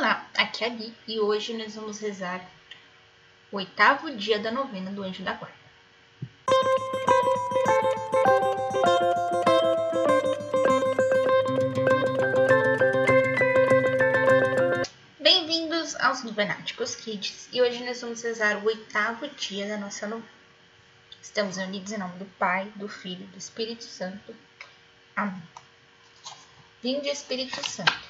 Olá, aqui é a Gui e hoje nós vamos rezar o oitavo dia da novena do Anjo da Guarda. Bem-vindos aos Novenáticos Kids e hoje nós vamos rezar o oitavo dia da nossa novena. Estamos unidos em nome do Pai, do Filho e do Espírito Santo. Amém. Vinde Espírito Santo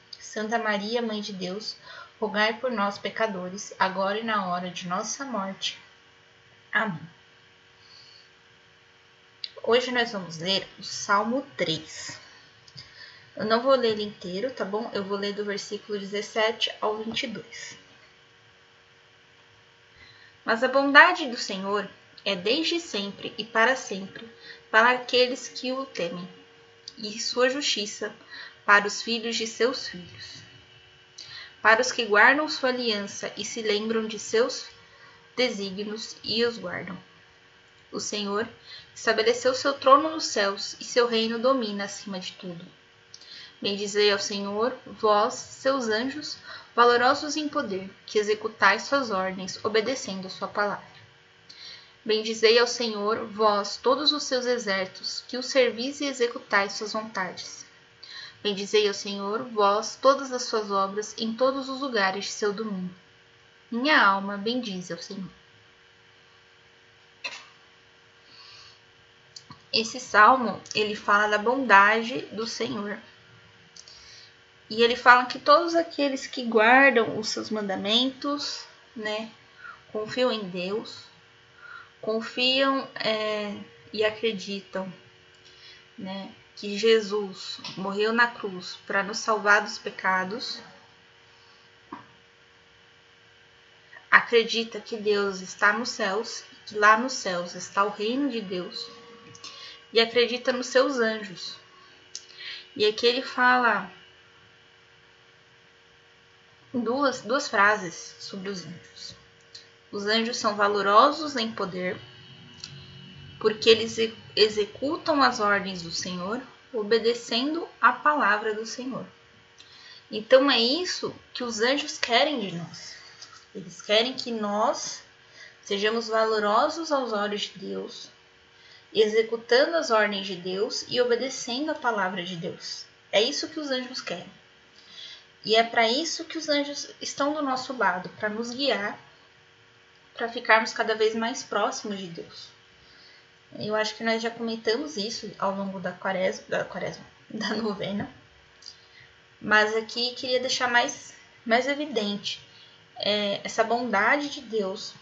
Santa Maria, Mãe de Deus, rogai por nós, pecadores, agora e na hora de nossa morte. Amém. Hoje nós vamos ler o Salmo 3. Eu não vou ler ele inteiro, tá bom? Eu vou ler do versículo 17 ao 22. Mas a bondade do Senhor é desde sempre e para sempre para aqueles que o temem, e sua justiça para os filhos de seus filhos para os que guardam sua aliança e se lembram de seus desígnios e os guardam. O Senhor estabeleceu seu trono nos céus e seu reino domina acima de tudo. Bendizei ao Senhor, vós, seus anjos, valorosos em poder, que executais suas ordens, obedecendo sua palavra. Bendizei ao Senhor, vós, todos os seus exércitos, que o servis e executais suas vontades. Bendizei ao Senhor, vós, todas as suas obras, em todos os lugares de seu domínio. Minha alma bendize ao Senhor. Esse salmo, ele fala da bondade do Senhor. E ele fala que todos aqueles que guardam os seus mandamentos, né, confiam em Deus, confiam é, e acreditam, né, que Jesus morreu na cruz para nos salvar dos pecados, acredita que Deus está nos céus, que lá nos céus está o reino de Deus, e acredita nos seus anjos. E aqui ele fala duas, duas frases sobre os anjos. Os anjos são valorosos em poder, porque eles executam as ordens do Senhor, obedecendo a palavra do Senhor. Então é isso que os anjos querem de nós. Eles querem que nós sejamos valorosos aos olhos de Deus, executando as ordens de Deus e obedecendo a palavra de Deus. É isso que os anjos querem. E é para isso que os anjos estão do nosso lado, para nos guiar, para ficarmos cada vez mais próximos de Deus. Eu acho que nós já comentamos isso ao longo da quaresma, da, quaresma, da novena. Mas aqui queria deixar mais, mais evidente é, essa bondade de Deus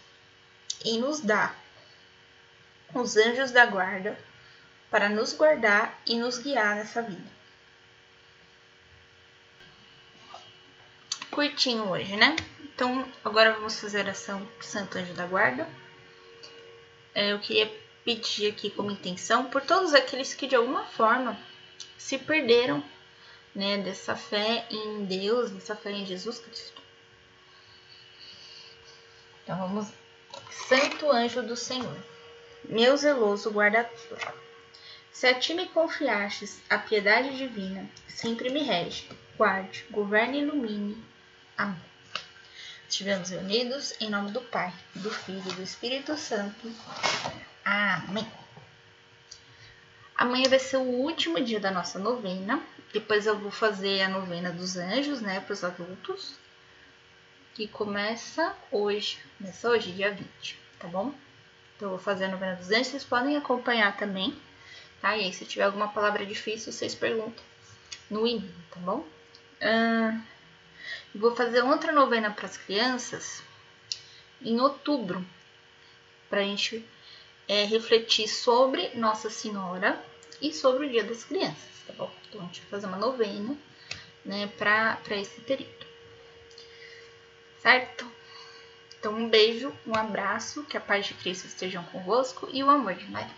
em nos dar os anjos da guarda para nos guardar e nos guiar nessa vida. Curtinho hoje, né? Então, agora vamos fazer a ação Santo Anjo da Guarda. É, eu queria pedir aqui como intenção por todos aqueles que de alguma forma se perderam né, dessa fé em Deus, dessa fé em Jesus Cristo. Então vamos. Santo anjo do Senhor, meu zeloso guarda-chuva, se a ti me confiastes a piedade divina, sempre me rege, guarde, governe e ilumine. Amém. Estivemos reunidos em nome do Pai, do Filho e do Espírito Santo. Amém. Amanhã vai ser o último dia da nossa novena. Depois eu vou fazer a novena dos anjos, né, para os adultos. que começa hoje, começa hoje, dia 20, tá bom? Então, eu vou fazer a novena dos anjos, vocês podem acompanhar também, tá? E aí, se tiver alguma palavra difícil, vocês perguntam no e-mail, tá bom? Uh, vou fazer outra novena para as crianças em outubro, para a gente é, refletir sobre Nossa Senhora e sobre o Dia das Crianças, tá bom? Então, a gente vai fazer uma novena, né, para esse período. Certo? Então, um beijo, um abraço, que a paz de Cristo estejam convosco e o amor de Maria.